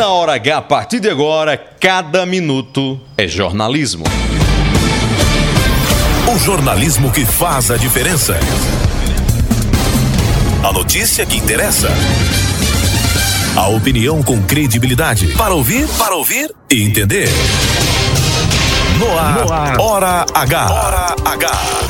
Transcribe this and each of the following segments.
na hora H, a partir de agora, cada minuto é jornalismo. O jornalismo que faz a diferença. A notícia que interessa. A opinião com credibilidade. Para ouvir, para ouvir e entender. No ar, no ar. Hora H. Hora H.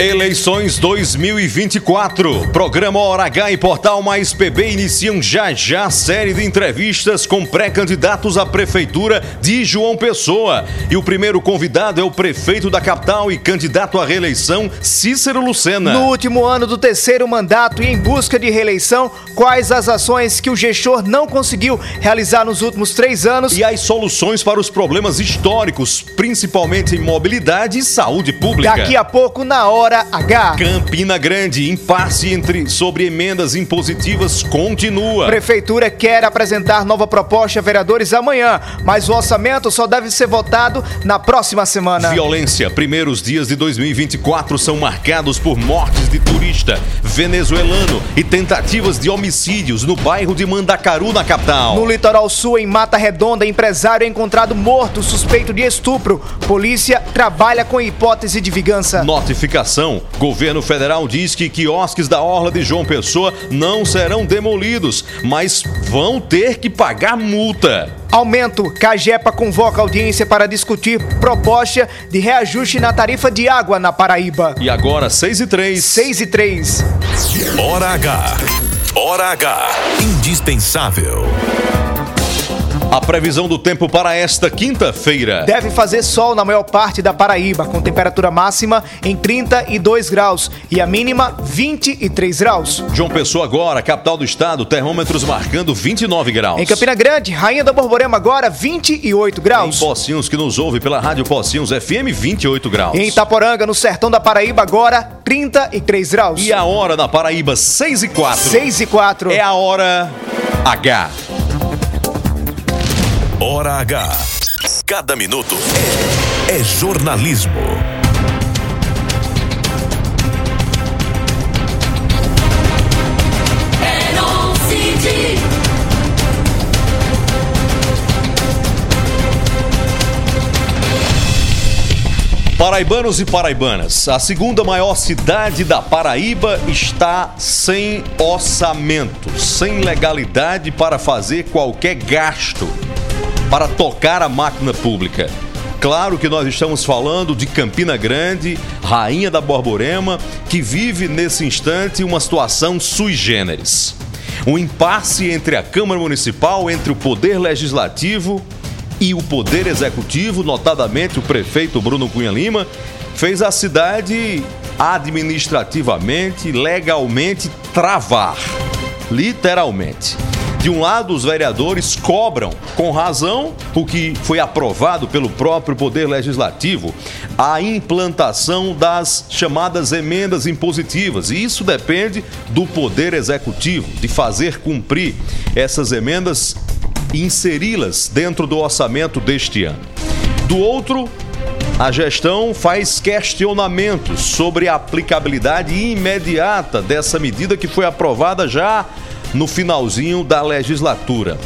Eleições 2024. Programa Hora H e Portal Mais PB iniciam já já série de entrevistas com pré-candidatos à prefeitura de João Pessoa. E o primeiro convidado é o prefeito da capital e candidato à reeleição, Cícero Lucena. No último ano do terceiro mandato e em busca de reeleição, quais as ações que o gestor não conseguiu realizar nos últimos três anos? E as soluções para os problemas históricos, principalmente em mobilidade e saúde pública. Daqui a pouco, na hora Hora H. Campina Grande, impasse entre sobre emendas impositivas continua. Prefeitura quer apresentar nova proposta a vereadores amanhã, mas o orçamento só deve ser votado na próxima semana. Violência. Primeiros dias de 2024 são marcados por mortes de turista venezuelano e tentativas de homicídios no bairro de Mandacaru, na capital. No litoral sul, em Mata Redonda, empresário é encontrado morto suspeito de estupro. Polícia trabalha com hipótese de vingança. Notificação Governo federal diz que quiosques da Orla de João Pessoa não serão demolidos, mas vão ter que pagar multa. Aumento. Cagepa convoca audiência para discutir proposta de reajuste na tarifa de água na Paraíba. E agora, 6 e 3. 6 e 3. Hora H. Hora H. Indispensável. A previsão do tempo para esta quinta-feira. Deve fazer sol na maior parte da Paraíba, com temperatura máxima em 32 graus e a mínima 23 graus. João Pessoa agora, capital do estado, termômetros marcando 29 graus. Em Campina Grande, Rainha da Borborema agora 28 graus. Em Pocinhos, que nos ouve pela Rádio Pocinhos FM, 28 graus. Em Itaporanga, no sertão da Paraíba agora 33 graus. E a hora na Paraíba 6 e 4. 6 e 4. É a hora H. Hora H. Cada minuto é, é jornalismo. Paraibanos e paraibanas, a segunda maior cidade da Paraíba está sem orçamento, sem legalidade para fazer qualquer gasto para tocar a máquina pública. Claro que nós estamos falando de Campina Grande, rainha da Borborema, que vive nesse instante uma situação sui generis. Um impasse entre a Câmara Municipal, entre o Poder Legislativo e o Poder Executivo, notadamente o prefeito Bruno Cunha Lima, fez a cidade administrativamente, legalmente travar. Literalmente. De um lado, os vereadores cobram, com razão, o que foi aprovado pelo próprio Poder Legislativo, a implantação das chamadas emendas impositivas. E isso depende do Poder Executivo, de fazer cumprir essas emendas e inseri-las dentro do orçamento deste ano. Do outro, a gestão faz questionamentos sobre a aplicabilidade imediata dessa medida que foi aprovada já no finalzinho da legislatura.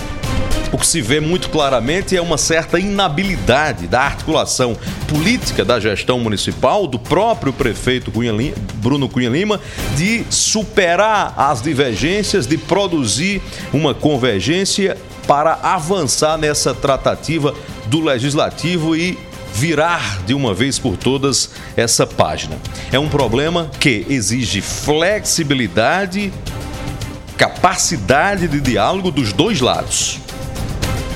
O que se vê muito claramente é uma certa inabilidade da articulação política da gestão municipal, do próprio prefeito Cunha Lima, Bruno Cunha Lima, de superar as divergências, de produzir uma convergência para avançar nessa tratativa do legislativo e virar de uma vez por todas essa página. É um problema que exige flexibilidade capacidade de diálogo dos dois lados.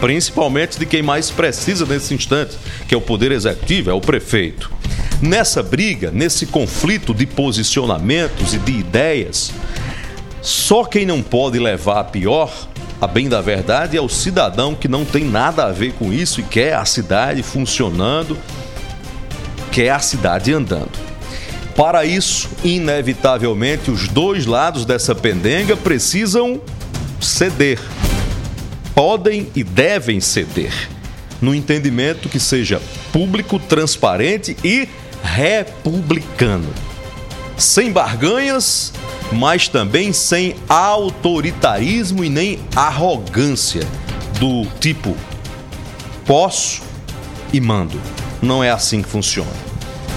Principalmente de quem mais precisa nesse instante, que é o Poder Executivo, é o prefeito. Nessa briga, nesse conflito de posicionamentos e de ideias, Só quem não pode levar a pior, a bem da verdade, é o cidadão que não tem nada a ver com isso e quer a cidade funcionando, quer a cidade andando. Para isso, inevitavelmente, os dois lados dessa pendenga precisam ceder. Podem e devem ceder. No entendimento que seja público, transparente e republicano. Sem barganhas, mas também sem autoritarismo e nem arrogância do tipo posso e mando. Não é assim que funciona.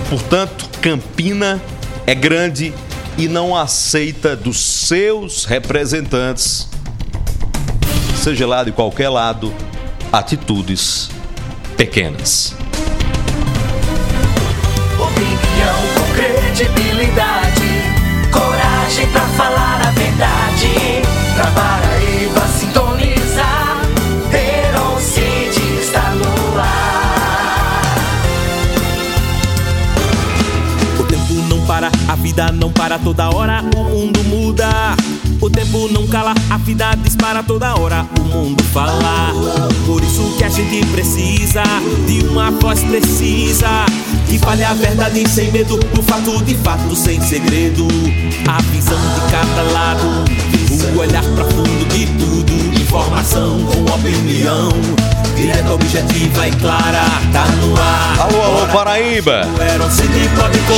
Portanto, Campina é grande e não aceita dos seus representantes, seja lá de qualquer lado, atitudes pequenas. Opinião com credibilidade, coragem pra falar a verdade. Pra vida não para toda hora, o mundo muda. O tempo não cala, a vida dispara toda hora, o mundo fala. Por isso que a gente precisa de uma voz precisa. Que fale a verdade sem medo, do fato de fato sem segredo. A visão de cada lado, o olhar profundo de tudo. Informação com opinião, direta, objetiva e clara. Tá no ar. Alô, alô, Paraíba!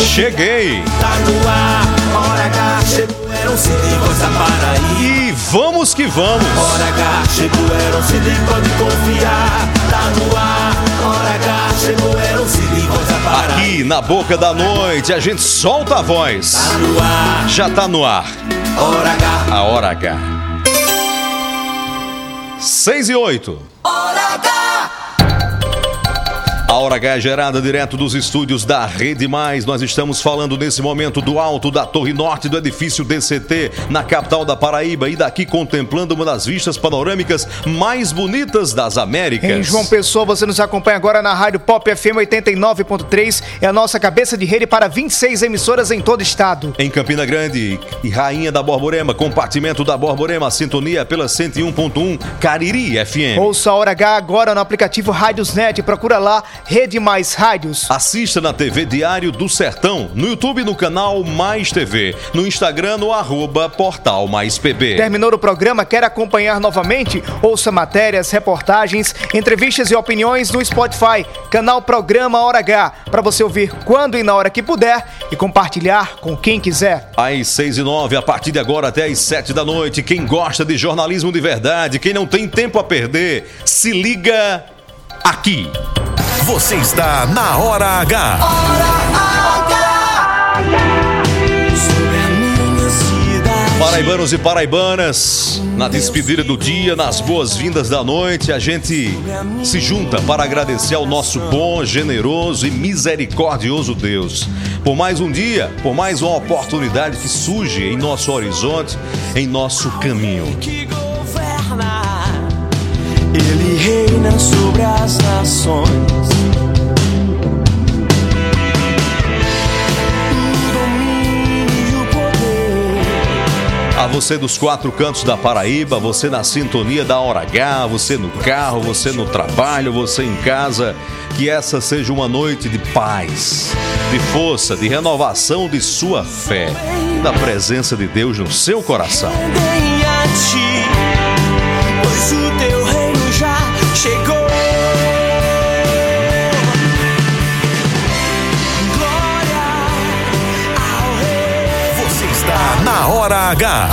Cheguei! Tá no ar, hora H, chegou Paraíba. E vamos que vamos! Hora H, chegou pode confiar. Tá no ar, hora H, chegou Paraíba. Aqui na boca da noite a gente solta a voz. Tá no ar, Já tá no ar. hora H. A hora H. 6 e 8. Hora! A Hora H é gerada direto dos estúdios da Rede Mais. Nós estamos falando nesse momento do alto da Torre Norte do edifício DCT, na capital da Paraíba, e daqui contemplando uma das vistas panorâmicas mais bonitas das Américas. Em João Pessoa, você nos acompanha agora na Rádio Pop FM 89.3. É a nossa cabeça de rede para 26 emissoras em todo o estado. Em Campina Grande e Rainha da Borborema, compartimento da Borborema, sintonia pela 101.1 Cariri FM. Ouça a Hora H agora no aplicativo Rádiosnet. Procura lá, Rede Mais Rádios. Assista na TV Diário do Sertão, no YouTube no canal Mais TV, no Instagram no arroba Portal Mais PB. Terminou o programa? Quer acompanhar novamente? Ouça matérias, reportagens, entrevistas e opiniões no Spotify, canal Programa Hora H, para você ouvir quando e na hora que puder e compartilhar com quem quiser. Às seis e nove, a partir de agora até às sete da noite. Quem gosta de jornalismo de verdade, quem não tem tempo a perder, se liga aqui. Você está na Hora H. Paraibanos e paraibanas, na despedida do dia, nas boas-vindas da noite, a gente se junta para agradecer ao nosso bom, generoso e misericordioso Deus. Por mais um dia, por mais uma oportunidade que surge em nosso horizonte, em nosso caminho. Ele reina sobre as nações. O domínio o poder. A você dos quatro cantos da Paraíba, você na sintonia da Hora H, você no carro, você no trabalho, você em casa, que essa seja uma noite de paz, de força, de renovação de sua fé, da presença de Deus no seu coração. Chegou. Glória ao rei. Você está na Hora H.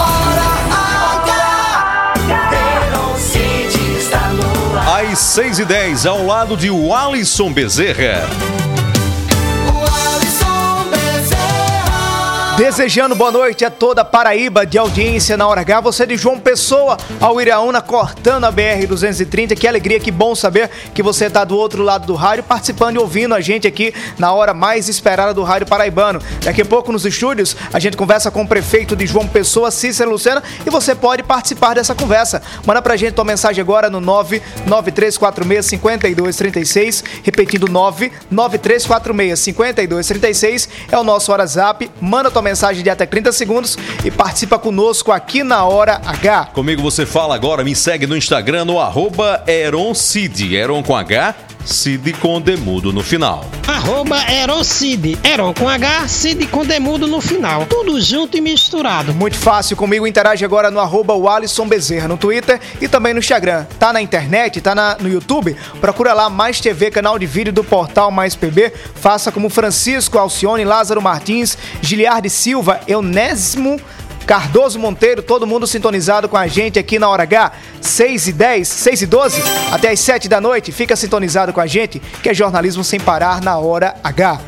No ar. Às 6 e 10 ao lado de Walisson Bezerra. Desejando boa noite a toda Paraíba de audiência na Hora H, você de João Pessoa ao Iraúna, cortando a BR-230. Que alegria, que bom saber que você está do outro lado do rádio, participando e ouvindo a gente aqui na hora mais esperada do rádio paraibano. Daqui a pouco nos estúdios a gente conversa com o prefeito de João Pessoa, Cícero Lucena, e você pode participar dessa conversa. Manda pra gente tua mensagem agora no 993465236, repetindo 993465236 é o nosso WhatsApp. Manda tua mensagem de até 30 segundos e participa conosco aqui na Hora H. Comigo você fala agora, me segue no Instagram no arroba Eron com H, Cid com demudo no final. Arroba Erocid, Eron com H, Cid com demudo no final. Tudo junto e misturado. Muito fácil, comigo interage agora no arroba Alisson Bezerra no Twitter e também no Instagram. Tá na internet, tá na, no YouTube? Procura lá Mais TV, canal de vídeo do portal Mais PB. Faça como Francisco Alcione, Lázaro Martins, Giliardi Silva, Eunésimo Cardoso Monteiro, todo mundo sintonizado com a gente aqui na Hora H, 6 e 10, 6 e 12, até as 7 da noite. Fica sintonizado com a gente, que é jornalismo sem parar na Hora H.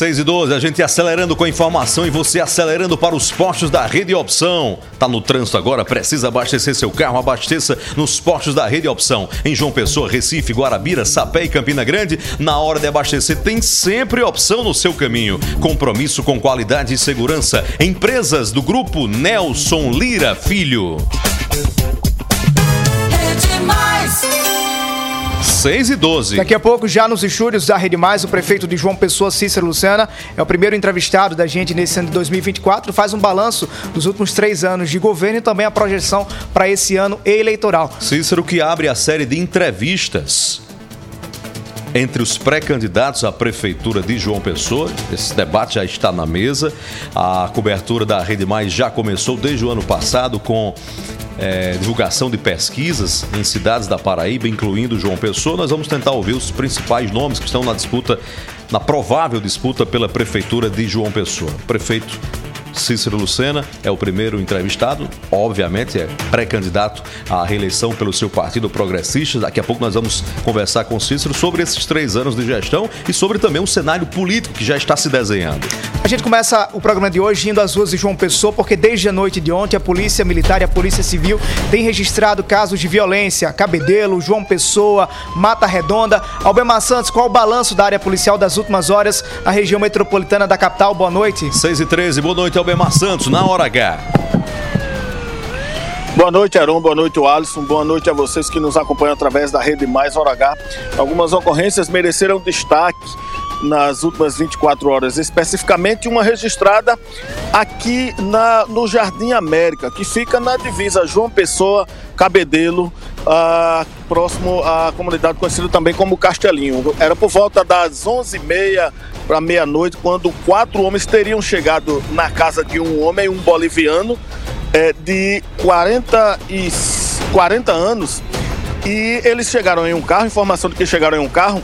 6 e 12, a gente acelerando com a informação e você acelerando para os postos da Rede Opção. Tá no trânsito agora, precisa abastecer seu carro, abasteça nos postos da Rede Opção. Em João Pessoa, Recife, Guarabira, Sapé e Campina Grande, na hora de abastecer tem sempre opção no seu caminho. Compromisso com qualidade e segurança. Empresas do grupo Nelson Lira Filho. 6 e 12. Daqui a pouco, já nos estúdios da Rede Mais, o prefeito de João Pessoa, Cícero Luciana, é o primeiro entrevistado da gente nesse ano de 2024, faz um balanço dos últimos três anos de governo e também a projeção para esse ano eleitoral. Cícero que abre a série de entrevistas entre os pré-candidatos à prefeitura de João Pessoa. Esse debate já está na mesa. A cobertura da Rede Mais já começou desde o ano passado com é, divulgação de pesquisas em cidades da Paraíba, incluindo João Pessoa. Nós vamos tentar ouvir os principais nomes que estão na disputa, na provável disputa pela prefeitura de João Pessoa. Prefeito Cícero Lucena é o primeiro entrevistado, obviamente é pré-candidato à reeleição pelo seu partido progressista. Daqui a pouco nós vamos conversar com Cícero sobre esses três anos de gestão e sobre também um cenário político que já está se desenhando. A gente começa o programa de hoje indo às ruas de João Pessoa, porque desde a noite de ontem a Polícia Militar e a Polícia Civil têm registrado casos de violência. Cabedelo, João Pessoa, Mata Redonda. Albemar Santos, qual o balanço da área policial das últimas horas na região metropolitana da capital? Boa noite. 6 e 13, boa noite, Albemar Santos, na hora H. Boa noite, Aron. Boa noite, Alisson. Boa noite a vocês que nos acompanham através da Rede Mais Hora H. Algumas ocorrências mereceram destaque nas últimas 24 horas, especificamente uma registrada aqui na, no Jardim América, que fica na divisa João Pessoa, Cabedelo, ah, próximo à comunidade conhecida também como Castelinho. Era por volta das 11h30 para meia-noite, quando quatro homens teriam chegado na casa de um homem, um boliviano, é, de 40, e, 40 anos, e eles chegaram em um carro, informação de que chegaram em um carro,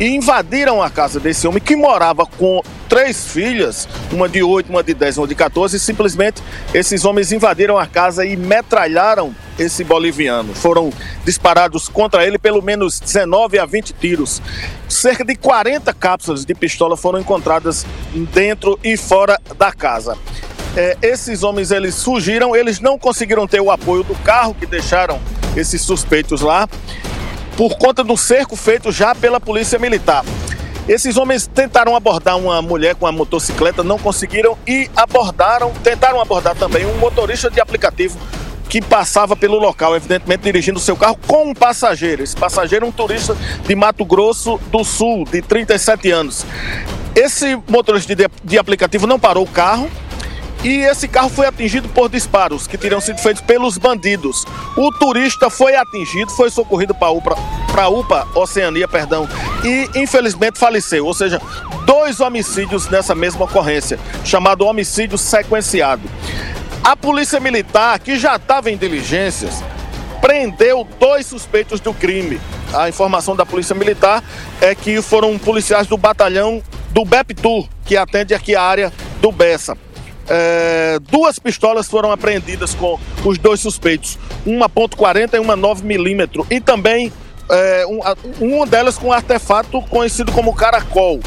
e invadiram a casa desse homem que morava com três filhas, uma de 8, uma de 10, uma de 14, e simplesmente esses homens invadiram a casa e metralharam esse boliviano. Foram disparados contra ele pelo menos 19 a 20 tiros. Cerca de 40 cápsulas de pistola foram encontradas dentro e fora da casa. É, esses homens eles fugiram, eles não conseguiram ter o apoio do carro que deixaram esses suspeitos lá, por conta do cerco feito já pela polícia militar. Esses homens tentaram abordar uma mulher com a motocicleta, não conseguiram e abordaram, tentaram abordar também um motorista de aplicativo que passava pelo local, evidentemente dirigindo seu carro com um passageiro. Esse passageiro é um turista de Mato Grosso do Sul, de 37 anos. Esse motorista de, de aplicativo não parou o carro, e esse carro foi atingido por disparos que teriam sido feitos pelos bandidos. O turista foi atingido, foi socorrido para UPA, para UPA Oceania, perdão, e infelizmente faleceu. Ou seja, dois homicídios nessa mesma ocorrência, chamado homicídio sequenciado. A polícia militar, que já estava em diligências, prendeu dois suspeitos do crime. A informação da polícia militar é que foram policiais do batalhão do BEPTUR, que atende aqui a área do Bessa. É, duas pistolas foram apreendidas com os dois suspeitos, uma .40 e uma 9mm, e também é, um, uma delas com um artefato conhecido como caracol.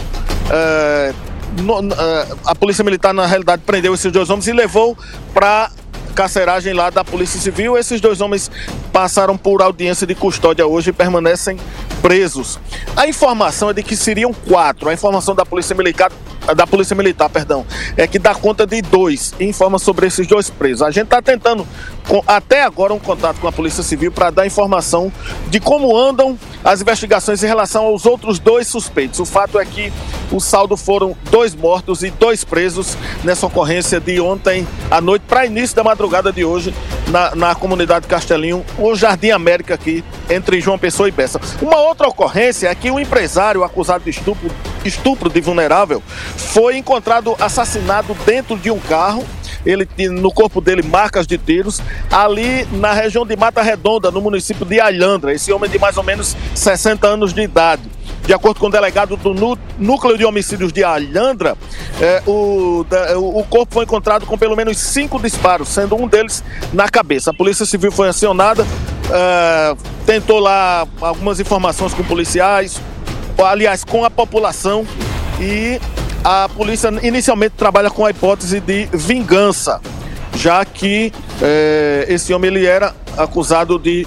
É, no, é, a polícia militar na realidade prendeu esses dois homens e levou para carceragem lá da Polícia Civil. Esses dois homens passaram por audiência de custódia hoje e permanecem presos. A informação é de que seriam quatro. A informação da Polícia Militar da Polícia Militar, perdão, é que dá conta de dois informa sobre esses dois presos. A gente está tentando, com, até agora, um contato com a Polícia Civil para dar informação de como andam as investigações em relação aos outros dois suspeitos. O fato é que o saldo foram dois mortos e dois presos nessa ocorrência de ontem à noite para início da madrugada de hoje na, na comunidade Castelinho, o Jardim América aqui entre João Pessoa e Bessa. Uma outra ocorrência é que um empresário acusado de estupro, estupro de vulnerável foi encontrado assassinado dentro de um carro. Ele no corpo dele marcas de tiros ali na região de Mata Redonda, no município de Alhandra. Esse homem de mais ou menos 60 anos de idade. De acordo com o delegado do Núcleo de Homicídios de Alhandra, é, o, o corpo foi encontrado com pelo menos cinco disparos, sendo um deles na cabeça. A Polícia Civil foi acionada, é, tentou lá algumas informações com policiais, aliás, com a população e a polícia inicialmente trabalha com a hipótese de vingança, já que é, esse homem ele era acusado de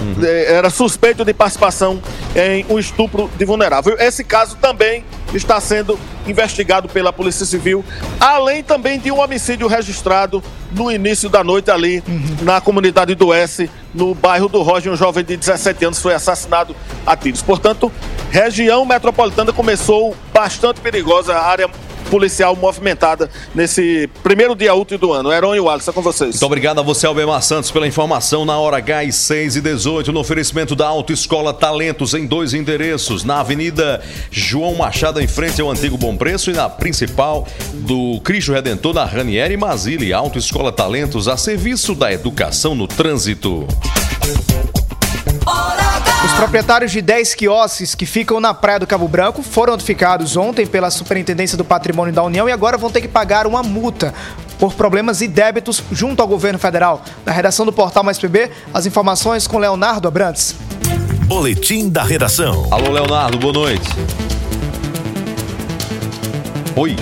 uhum. era suspeito de participação em um estupro de vulnerável. Esse caso também está sendo investigado pela Polícia Civil, além também de um homicídio registrado no início da noite ali uhum. na comunidade do S, no bairro do Roger, um jovem de 17 anos foi assassinado a tiros. Portanto, região metropolitana começou bastante perigosa, a área policial movimentada nesse primeiro dia útil do ano. Heron e Wallace, é com vocês. Muito obrigado a você, Albemar Santos, pela informação na hora H e 6 e 18, no oferecimento da Autoescola Talentos em dois endereços, na Avenida João Machado, em frente ao Antigo Bom Preço, e na principal do Cristo Redentor, na Ranieri Mazili. Autoescola Talentos a serviço da educação no trânsito. Os proprietários de 10 quiosques que ficam na Praia do Cabo Branco foram notificados ontem pela Superintendência do Patrimônio da União e agora vão ter que pagar uma multa por problemas e débitos junto ao governo federal. Na redação do Portal Mais PB, as informações com Leonardo Abrantes. Boletim da redação. Alô, Leonardo, boa noite. Oi.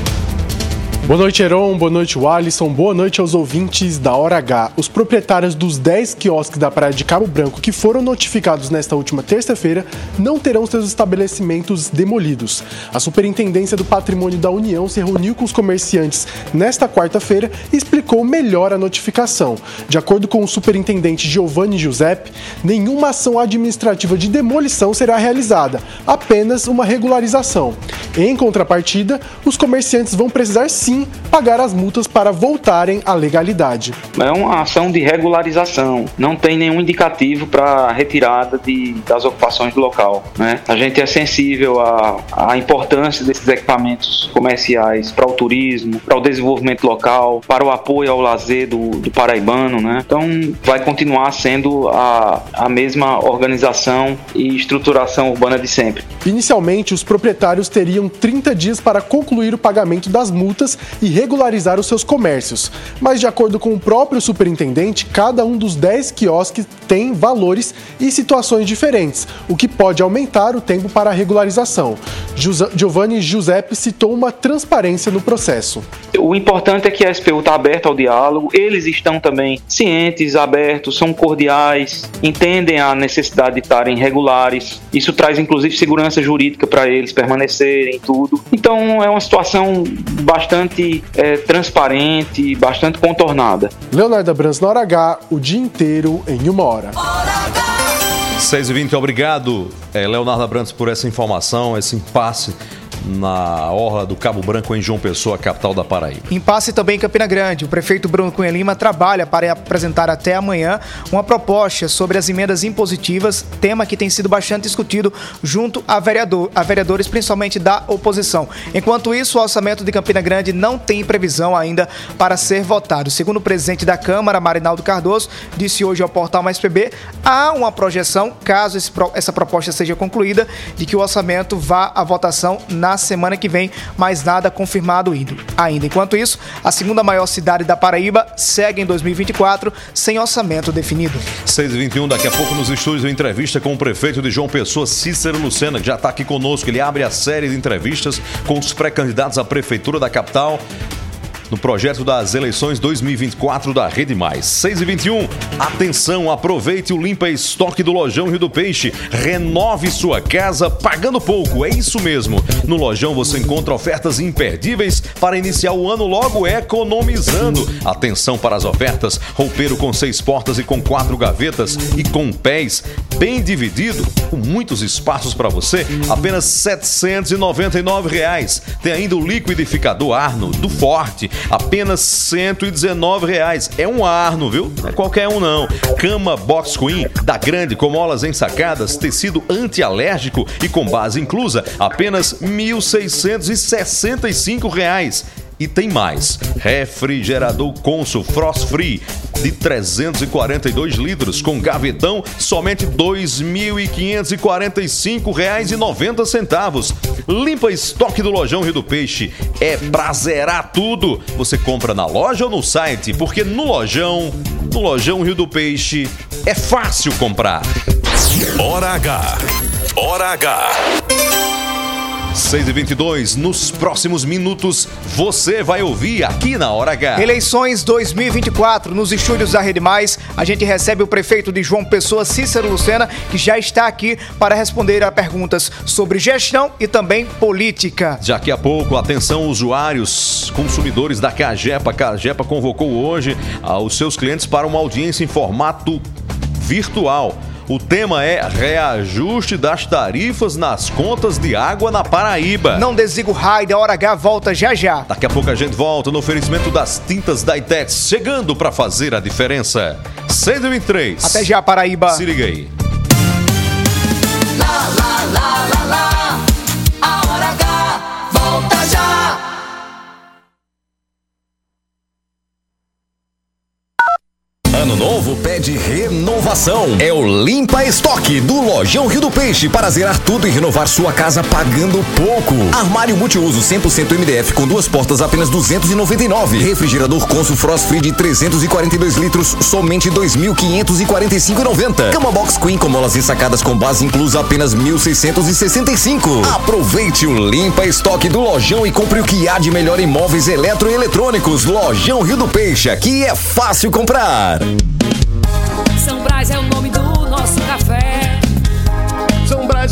Boa noite, Heron. Boa noite, Alisson. Boa noite aos ouvintes da Hora H. Os proprietários dos 10 quiosques da Praia de Cabo Branco que foram notificados nesta última terça-feira não terão seus estabelecimentos demolidos. A Superintendência do Patrimônio da União se reuniu com os comerciantes nesta quarta-feira e explicou melhor a notificação. De acordo com o superintendente Giovanni Giuseppe, nenhuma ação administrativa de demolição será realizada, apenas uma regularização. Em contrapartida, os comerciantes vão precisar sim pagar as multas para voltarem à legalidade. É uma ação de regularização, não tem nenhum indicativo para retirada de, das ocupações do local. Né? A gente é sensível à, à importância desses equipamentos comerciais para o turismo, para o desenvolvimento local, para o apoio ao lazer do, do paraibano. Né? Então, vai continuar sendo a, a mesma organização e estruturação urbana de sempre. Inicialmente, os proprietários teriam 30 dias para concluir o pagamento das multas e regularizar os seus comércios. Mas, de acordo com o próprio superintendente, cada um dos 10 quiosques tem valores e situações diferentes, o que pode aumentar o tempo para a regularização. Giovanni Giuseppe citou uma transparência no processo. O importante é que a SPU está aberta ao diálogo, eles estão também cientes, abertos, são cordiais, entendem a necessidade de estarem regulares. Isso traz inclusive segurança jurídica para eles permanecerem, tudo. Então é uma situação bastante é, transparente, bastante contornada. Leonardo Brans na hora H, o dia inteiro em uma hora. 6 e 20 obrigado, é, Leonardo Abrantes, por essa informação, esse impasse na orla do Cabo Branco, em João Pessoa, capital da Paraíba. Impasse também em Campina Grande. O prefeito Bruno Cunha Lima trabalha para apresentar até amanhã uma proposta sobre as emendas impositivas, tema que tem sido bastante discutido junto a, vereador, a vereadores, principalmente da oposição. Enquanto isso, o orçamento de Campina Grande não tem previsão ainda para ser votado. Segundo o presidente da Câmara, Marinaldo Cardoso, disse hoje ao portal Mais PB, há uma projeção, caso esse, essa proposta seja concluída, de que o orçamento vá à votação na semana que vem, mas nada confirmado ainda. Enquanto isso, a segunda maior cidade da Paraíba segue em 2024 sem orçamento definido. 6h21, daqui a pouco nos estúdios, uma entrevista com o prefeito de João Pessoa, Cícero Lucena, que já está aqui conosco. Ele abre a série de entrevistas com os pré-candidatos à prefeitura da capital no projeto das eleições 2024 da Rede Mais. 6 e 21. Atenção, aproveite o limpa estoque do Lojão Rio do Peixe. Renove sua casa pagando pouco. É isso mesmo. No Lojão você encontra ofertas imperdíveis para iniciar o ano logo economizando. Atenção para as ofertas: roupeiro com seis portas e com quatro gavetas e com pés bem dividido, com muitos espaços para você, apenas 799 reais. Tem ainda o liquidificador Arno do Forte, apenas 119 reais. É um Arno, viu? Não é qualquer um não. Cama Box Queen da Grande com molas ensacadas, tecido antialérgico e com base inclusa, apenas R$ 1.665. E tem mais. Refrigerador Consul Frost Free de 342 litros com gavetão, somente R$ 2.545,90. Limpa estoque do Lojão Rio do Peixe. É pra zerar tudo. Você compra na loja ou no site, porque no Lojão, no Lojão Rio do Peixe, é fácil comprar. Hora H. Hora H. 6 e 22 nos próximos minutos você vai ouvir aqui na Hora H. Eleições 2024, nos estúdios da Rede Mais, a gente recebe o prefeito de João Pessoa, Cícero Lucena, que já está aqui para responder a perguntas sobre gestão e também política. Daqui a pouco, atenção usuários, consumidores da Cagepa. A Cagepa convocou hoje aos seus clientes para uma audiência em formato virtual. O tema é reajuste das tarifas nas contas de água na Paraíba. Não desliga o raio, a hora H volta já já. Daqui a pouco a gente volta no oferecimento das tintas da Itex, chegando para fazer a diferença. 123. Até já, Paraíba. Se liga aí. Lá, lá, lá, lá, lá. A hora H volta já. Ano novo pede renovação. É o Limpa Estoque do Lojão Rio do Peixe para zerar tudo e renovar sua casa pagando pouco. Armário multiuso 100% MDF com duas portas apenas 299. Refrigerador Consul Frost Free de 342 litros somente 2.545,90. Cama Box Queen com molas ensacadas com base inclusa apenas 1.665. Aproveite o Limpa Estoque do Lojão e compre o que há de melhor em móveis eletroeletrônicos. Lojão Rio do Peixe, aqui é fácil comprar. São Brás é o nome do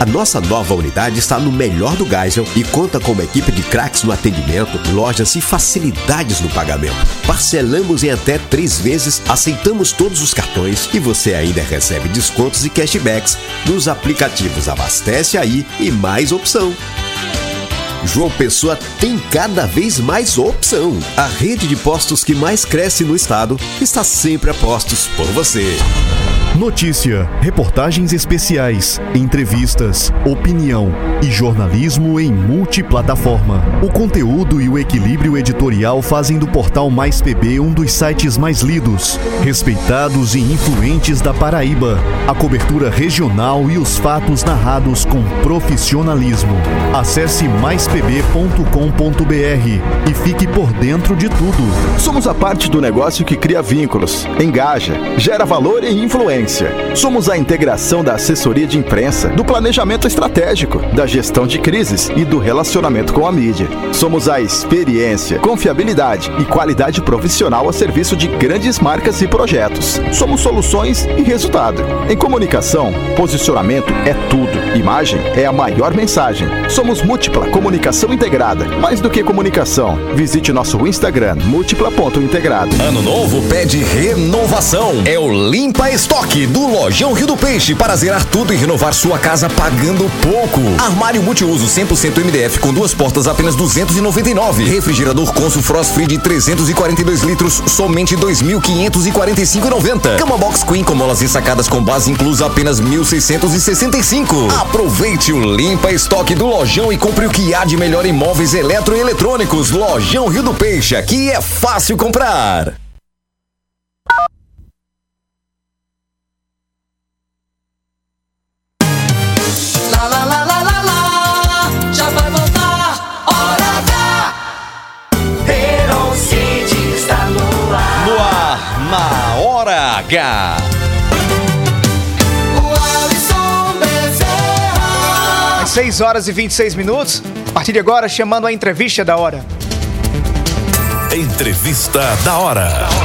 A nossa nova unidade está no melhor do Geisel e conta com uma equipe de craques no atendimento, lojas e facilidades no pagamento. Parcelamos em até três vezes, aceitamos todos os cartões e você ainda recebe descontos e cashbacks nos aplicativos Abastece Aí e Mais Opção. João Pessoa tem cada vez mais opção. A rede de postos que mais cresce no estado está sempre a postos por você. Notícia, reportagens especiais, entrevistas, opinião e jornalismo em multiplataforma. O conteúdo e o equilíbrio editorial fazem do portal Mais PB um dos sites mais lidos, respeitados e influentes da Paraíba. A cobertura regional e os fatos narrados com profissionalismo. Acesse maispb.com.br e fique por dentro de tudo. Somos a parte do negócio que cria vínculos, engaja, gera valor e influência. Somos a integração da assessoria de imprensa, do planejamento estratégico, da gestão de crises e do relacionamento com a mídia. Somos a experiência, confiabilidade e qualidade profissional a serviço de grandes marcas e projetos. Somos soluções e resultado. Em comunicação, posicionamento é tudo. Imagem é a maior mensagem. Somos múltipla comunicação integrada. Mais do que comunicação, visite nosso Instagram múltipla.integrado. Ano novo pede renovação. É o Limpa Estoque do Lojão Rio do Peixe para zerar tudo e renovar sua casa pagando pouco. Armário multiuso 100% MDF com duas portas apenas 299. Refrigerador Consul Frost Free de 342 litros somente 2.545,90. Cama Box Queen com molas ensacadas com base inclusa apenas 1.665. Aproveite o Limpa Estoque do Lojão e compre o que há de melhor em móveis eletroeletrônicos. Lojão Rio do Peixe, aqui é fácil comprar. H. Às 6 horas e 26 minutos. A partir de agora, chamando a entrevista da hora. Entrevista da hora.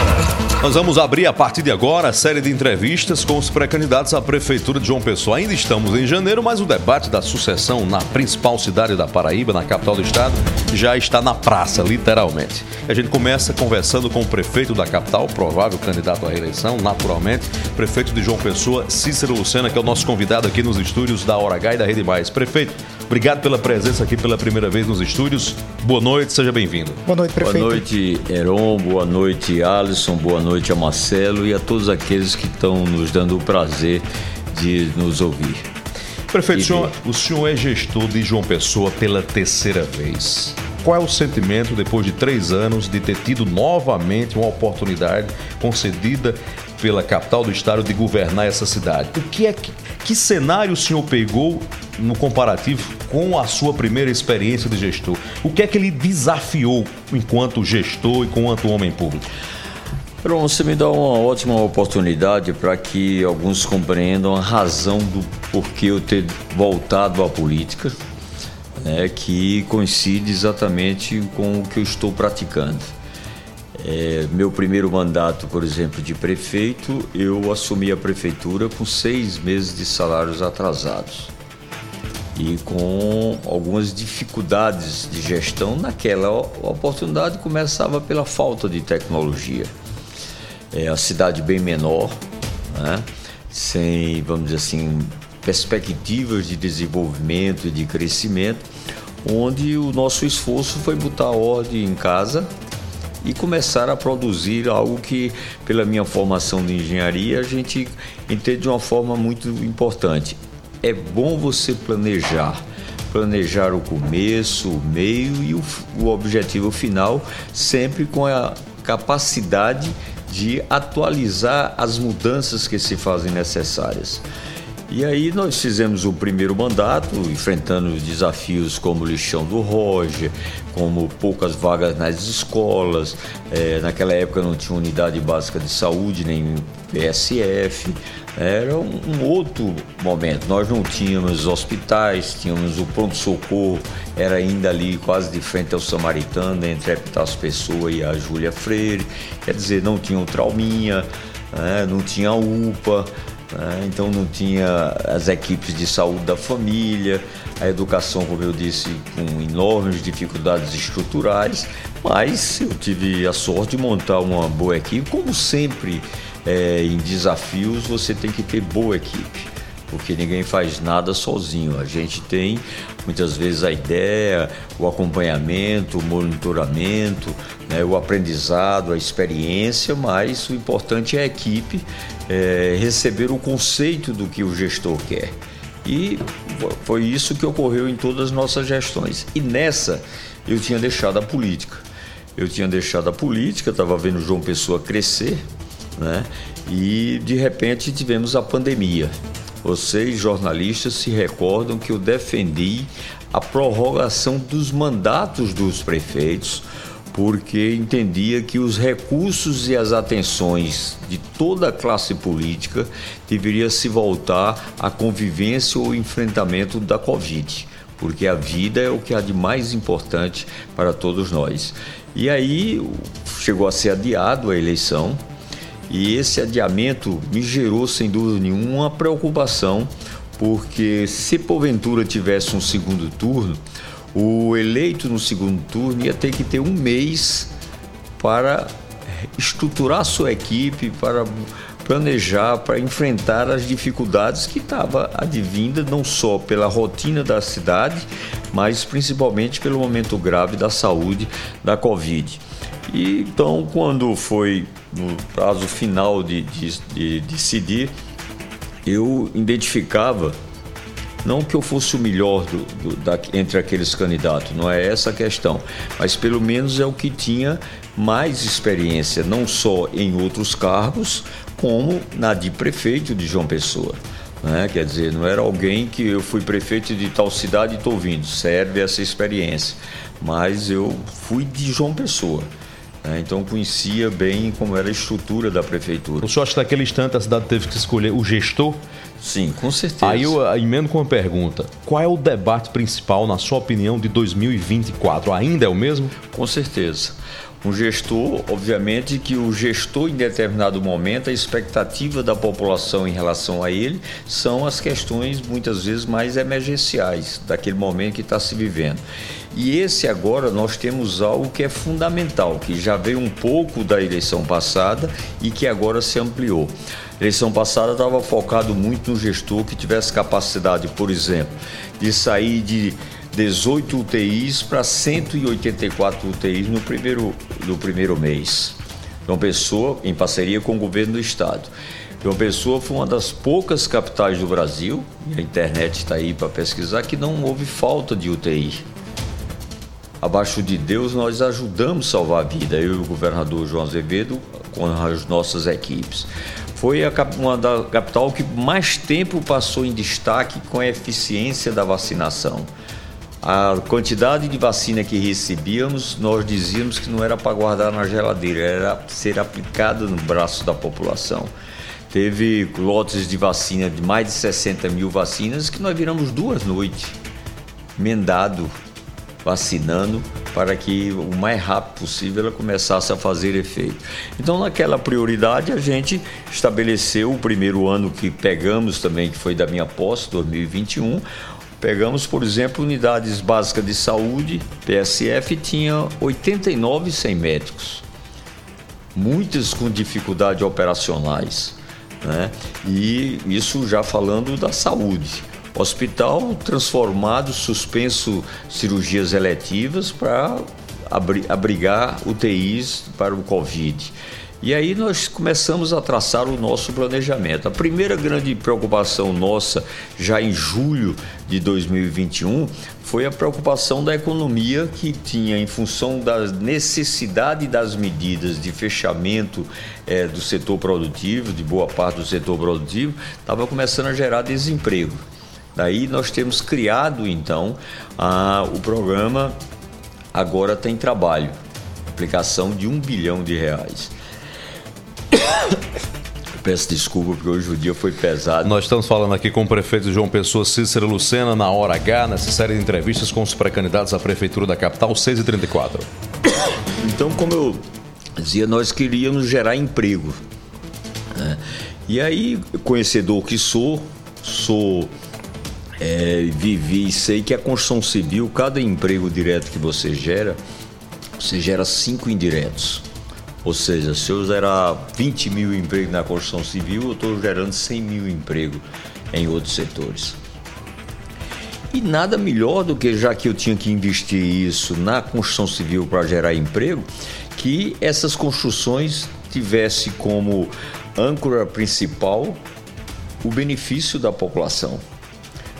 Nós vamos abrir a partir de agora a série de entrevistas com os pré-candidatos à Prefeitura de João Pessoa. Ainda estamos em janeiro, mas o debate da sucessão na principal cidade da Paraíba, na capital do estado, já está na praça, literalmente. A gente começa conversando com o prefeito da capital, provável candidato à reeleição, naturalmente, prefeito de João Pessoa, Cícero Lucena, que é o nosso convidado aqui nos estúdios da Hora H e da Rede Mais. Prefeito, obrigado pela presença aqui pela primeira vez nos estúdios. Boa noite, seja bem-vindo. Boa noite, prefeito. Boa noite, Heron. Boa noite, Alisson. Boa noite a Marcelo e a todos aqueles que estão nos dando o prazer de nos ouvir. Prefeito, o senhor, o senhor é gestor de João Pessoa pela terceira vez. Qual é o sentimento, depois de três anos, de ter tido novamente uma oportunidade concedida pela capital do estado de governar essa cidade? O que é que, que cenário o senhor pegou no comparativo com a sua primeira experiência de gestor? O que é que ele desafiou enquanto gestor e enquanto homem público? Pronto, você me dá uma ótima oportunidade para que alguns compreendam a razão do porquê eu ter voltado à política, né, que coincide exatamente com o que eu estou praticando. É, meu primeiro mandato, por exemplo, de prefeito, eu assumi a prefeitura com seis meses de salários atrasados e com algumas dificuldades de gestão. Naquela oportunidade começava pela falta de tecnologia. É a cidade bem menor, né? sem, vamos dizer assim, perspectivas de desenvolvimento e de crescimento, onde o nosso esforço foi botar ordem em casa e começar a produzir algo que, pela minha formação de engenharia, a gente entende de uma forma muito importante. É bom você planejar, planejar o começo, o meio e o, o objetivo final, sempre com a capacidade de atualizar as mudanças que se fazem necessárias. E aí nós fizemos o primeiro mandato, enfrentando desafios como o lixão do Roger, como poucas vagas nas escolas, é, naquela época não tinha unidade básica de saúde, nem PSF, era um, um, outro momento. Nós não tínhamos hospitais, tínhamos o pronto-socorro, era ainda ali quase de frente ao Samaritano, entre a Epitácio Pessoa e a Júlia Freire, quer dizer, não tinha o Trauminha, né, não tinha UPA, né? Então não tinha as equipes de saúde da família, a educação, como eu disse, com enormes dificuldades estruturais, mas eu tive a sorte de montar uma boa equipe. Como sempre é, em desafios, você tem que ter boa equipe porque ninguém faz nada sozinho. A gente tem muitas vezes a ideia, o acompanhamento, o monitoramento, né, o aprendizado, a experiência, mas o importante é a equipe é, receber o conceito do que o gestor quer. E foi isso que ocorreu em todas as nossas gestões. E nessa eu tinha deixado a política. Eu tinha deixado a política, estava vendo João Pessoa crescer, né? E de repente tivemos a pandemia. Vocês, jornalistas, se recordam que eu defendi a prorrogação dos mandatos dos prefeitos, porque entendia que os recursos e as atenções de toda a classe política deveriam se voltar à convivência ou enfrentamento da Covid, porque a vida é o que há de mais importante para todos nós. E aí chegou a ser adiado a eleição, e esse adiamento me gerou, sem dúvida nenhuma, uma preocupação, porque se porventura tivesse um segundo turno, o eleito no segundo turno ia ter que ter um mês para estruturar sua equipe, para planejar, para enfrentar as dificuldades que estava advinda não só pela rotina da cidade, mas principalmente pelo momento grave da saúde da Covid. E então, quando foi no prazo final de, de, de decidir, eu identificava não que eu fosse o melhor do, do, da, entre aqueles candidatos, não é essa a questão, mas pelo menos é o que tinha mais experiência, não só em outros cargos, como na de prefeito de João Pessoa. Né? Quer dizer, não era alguém que eu fui prefeito de tal cidade e estou vindo, serve essa experiência. Mas eu fui de João Pessoa. Né? então conhecia bem como era a estrutura da prefeitura. O senhor acha que naquele instante a cidade teve que escolher o gestor? Sim, com certeza. Aí eu ah, emendo com uma pergunta: qual é o debate principal, na sua opinião, de 2024? Ainda é o mesmo? Com certeza. Um gestor, obviamente que o gestor em determinado momento, a expectativa da população em relação a ele são as questões muitas vezes mais emergenciais daquele momento que está se vivendo. E esse agora nós temos algo que é fundamental, que já veio um pouco da eleição passada e que agora se ampliou. A eleição passada estava focado muito no gestor que tivesse capacidade, por exemplo, de sair de 18 UTIs para 184 UTIs no primeiro, no primeiro mês. Uma Pessoa, em parceria com o governo do estado. João Pessoa foi uma das poucas capitais do Brasil, e a internet está aí para pesquisar, que não houve falta de UTI. Abaixo de Deus, nós ajudamos a salvar a vida, eu e o governador João Azevedo, com as nossas equipes. Foi a, uma da capital que mais tempo passou em destaque com a eficiência da vacinação. A quantidade de vacina que recebíamos, nós dizíamos que não era para guardar na geladeira, era ser aplicada no braço da população. Teve lotes de vacina de mais de 60 mil vacinas que nós viramos duas noites, emendado vacinando para que o mais rápido possível ela começasse a fazer efeito. Então, naquela prioridade, a gente estabeleceu o primeiro ano que pegamos também, que foi da minha posse, 2021. Pegamos, por exemplo, unidades básicas de saúde, PSF, tinha 89 sem médicos, muitas com dificuldades operacionais. Né? E isso já falando da saúde. Hospital transformado, suspenso cirurgias eletivas para abrigar UTIs para o Covid. E aí nós começamos a traçar o nosso planejamento. A primeira grande preocupação nossa, já em julho de 2021, foi a preocupação da economia que tinha, em função da necessidade das medidas de fechamento é, do setor produtivo, de boa parte do setor produtivo, estava começando a gerar desemprego. Daí nós temos criado então a, o programa Agora Tem Trabalho, aplicação de um bilhão de reais. Peço desculpa porque hoje o dia foi pesado. Nós estamos falando aqui com o prefeito João Pessoa Cícero Lucena na hora H, nessa série de entrevistas com os pré-candidatos à prefeitura da capital, 6 e 34. Então, como eu dizia, nós queríamos gerar emprego. Né? E aí, conhecedor que sou, sou é, vivi e sei que a construção civil, cada emprego direto que você gera, você gera cinco indiretos. Ou seja, se eu gerar 20 mil empregos na construção civil, eu estou gerando 100 mil empregos em outros setores. E nada melhor do que, já que eu tinha que investir isso na construção civil para gerar emprego, que essas construções tivesse como âncora principal o benefício da população.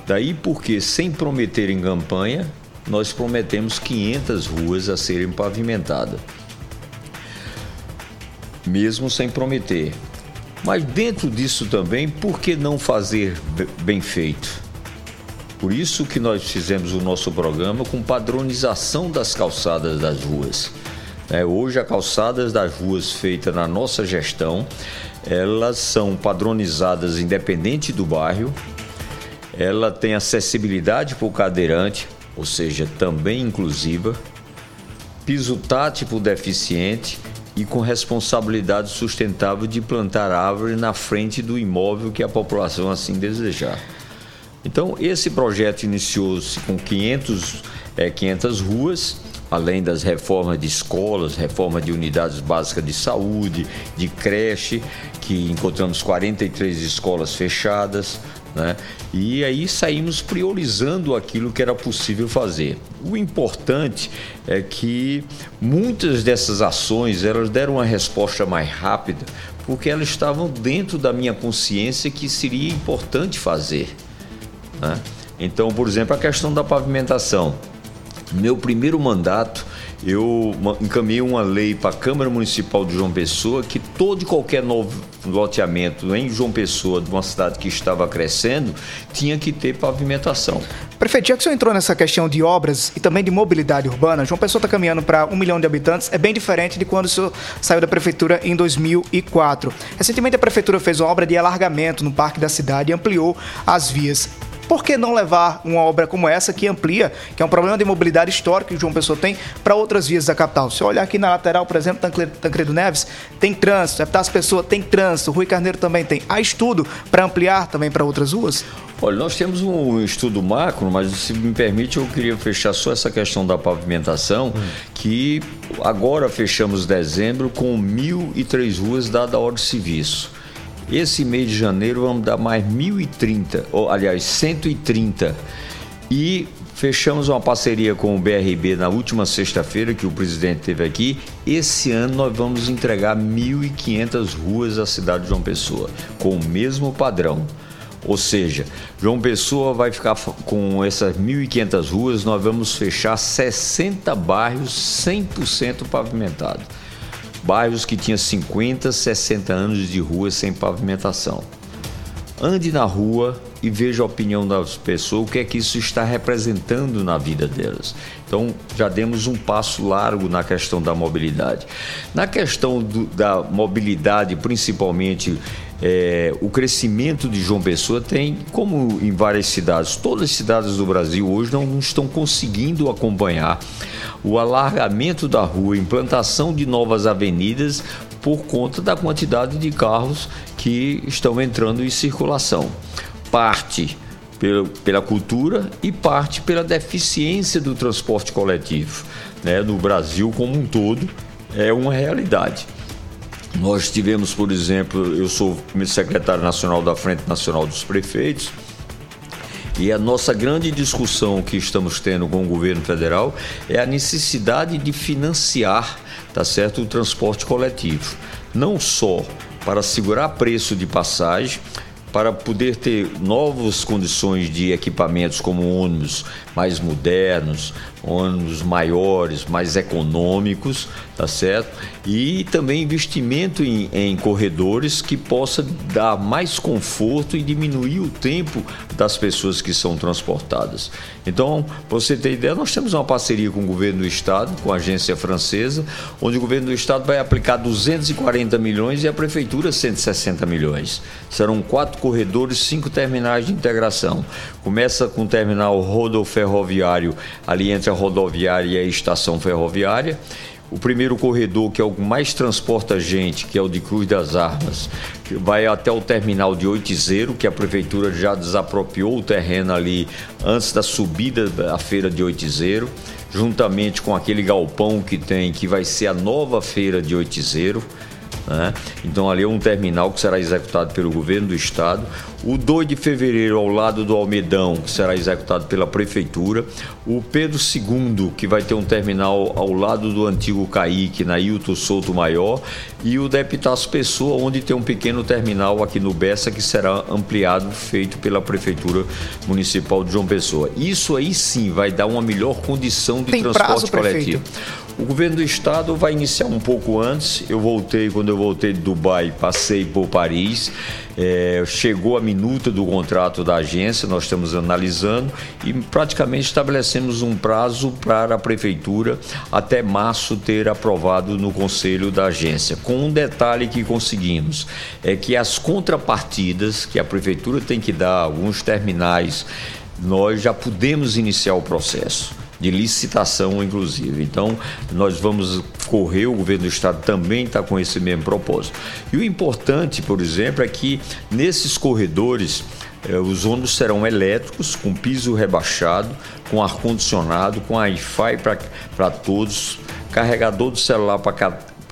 Daí porque, sem prometer em campanha, nós prometemos 500 ruas a serem pavimentadas. Mesmo sem prometer. Mas dentro disso também, por que não fazer bem feito? Por isso que nós fizemos o nosso programa com padronização das calçadas das ruas. É, hoje, as calçadas das ruas feitas na nossa gestão, elas são padronizadas independente do bairro, ela tem acessibilidade para o cadeirante, ou seja, também inclusiva, piso tático deficiente e com responsabilidade sustentável de plantar árvore na frente do imóvel que a população assim desejar. Então, esse projeto iniciou-se com 500, é, 500 ruas, além das reformas de escolas, reforma de unidades básicas de saúde, de creche, que encontramos 43 escolas fechadas, né? E aí saímos priorizando aquilo que era possível fazer. O importante é que muitas dessas ações elas deram uma resposta mais rápida, porque elas estavam dentro da minha consciência que seria importante fazer. Né? Então, por exemplo, a questão da pavimentação. Meu primeiro mandato, eu encaminhei uma lei para a Câmara Municipal de João Pessoa que todo e qualquer novo loteamento em João Pessoa, de uma cidade que estava crescendo, tinha que ter pavimentação. Prefeito, já que o senhor entrou nessa questão de obras e também de mobilidade urbana, João Pessoa está caminhando para um milhão de habitantes, é bem diferente de quando o senhor saiu da prefeitura em 2004. Recentemente a prefeitura fez uma obra de alargamento no parque da cidade e ampliou as vias por que não levar uma obra como essa que amplia, que é um problema de mobilidade histórico que o João Pessoa tem, para outras vias da capital? Se eu olhar aqui na lateral, por exemplo, Tancredo Neves, tem trânsito, as pessoas tem trânsito, Rui Carneiro também tem. Há estudo para ampliar também para outras ruas? Olha, nós temos um estudo macro, mas se me permite, eu queria fechar só essa questão da pavimentação, hum. que agora fechamos dezembro com 1.003 ruas dada a hora de serviço. Esse mês de janeiro vamos dar mais 1.030, ou aliás, 130. E fechamos uma parceria com o BRB na última sexta-feira, que o presidente teve aqui. Esse ano nós vamos entregar 1.500 ruas à cidade de João Pessoa, com o mesmo padrão. Ou seja, João Pessoa vai ficar com essas 1.500 ruas, nós vamos fechar 60 bairros 100% pavimentados bairros que tinham 50, 60 anos de rua sem pavimentação. Ande na rua e veja a opinião das pessoas, o que é que isso está representando na vida delas. Então, já demos um passo largo na questão da mobilidade. Na questão do, da mobilidade, principalmente é, o crescimento de João Pessoa tem, como em várias cidades, todas as cidades do Brasil hoje não estão conseguindo acompanhar o alargamento da rua, implantação de novas avenidas por conta da quantidade de carros que estão entrando em circulação. Parte pela, cultura e parte pela deficiência do transporte coletivo. Né? No Brasil como um todo, é uma realidade. Nós tivemos, por exemplo, eu sou secretário nacional da Frente Nacional dos Prefeitos, e a nossa grande discussão que estamos tendo com o governo federal é a necessidade de financiar, tá certo, o transporte coletivo, não só para segurar preço de passagem, para poder ter novas condições de equipamentos como ônibus mais modernos, ônibus maiores, mais econômicos, tá certo? E também investimento em, em, corredores que possa dar mais conforto e diminuir o tempo das pessoas que são transportadas. Então, para você ter ideia, nós temos uma parceria com o governo do estado, com a agência francesa, onde o governo do estado vai aplicar 240 milhões e a prefeitura 160 milhões. Serão quatro corredores, cinco terminais de integração. Começa com o terminal rodoferroviário ali entre a rodoviária e a estação ferroviária. O primeiro corredor, que é o que mais transporta gente, que é o de Cruz das Armas, vai até o terminal de Oitizeiro, que a prefeitura já desapropriou o terreno ali antes da subida da feira de Oitizeiro, juntamente com aquele galpão que tem, que vai ser a nova feira de Oitizeiro. Né? Então ali é um terminal que será executado pelo governo do estado. O 2 de fevereiro ao lado do Almedão, que será executado pela prefeitura. O Pedro II, que vai ter um terminal ao lado do antigo Caique, na Hilton Souto Maior. E o Deputaço Pessoa, onde tem um pequeno terminal aqui no Bessa, que será ampliado, feito pela Prefeitura Municipal de João Pessoa. Isso aí sim vai dar uma melhor condição de tem transporte prazo, coletivo. Prefeito? O governo do estado vai iniciar um pouco antes. Eu voltei, quando eu voltei de Dubai, passei por Paris. É, chegou a minuta do contrato da agência, nós estamos analisando e praticamente estabelecemos um prazo para a prefeitura até março ter aprovado no conselho da agência. Com um detalhe que conseguimos é que as contrapartidas que a prefeitura tem que dar, alguns terminais, nós já podemos iniciar o processo de licitação, inclusive. Então, nós vamos correr, o governo do estado também está com esse mesmo propósito. E o importante, por exemplo, é que nesses corredores. Eh, os ônibus serão elétricos, com piso rebaixado, com ar-condicionado, com Wi-Fi para todos, carregador do celular para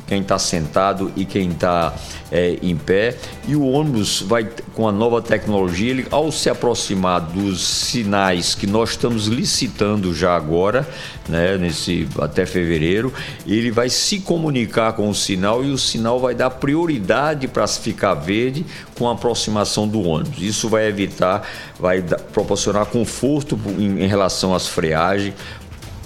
quem está sentado e quem está é, em pé. E o ônibus vai com a nova tecnologia, ele, ao se aproximar dos sinais que nós estamos licitando já agora, né, nesse até fevereiro, ele vai se comunicar com o sinal e o sinal vai dar prioridade para ficar verde com a aproximação do ônibus. Isso vai evitar, vai proporcionar conforto em, em relação às freagens,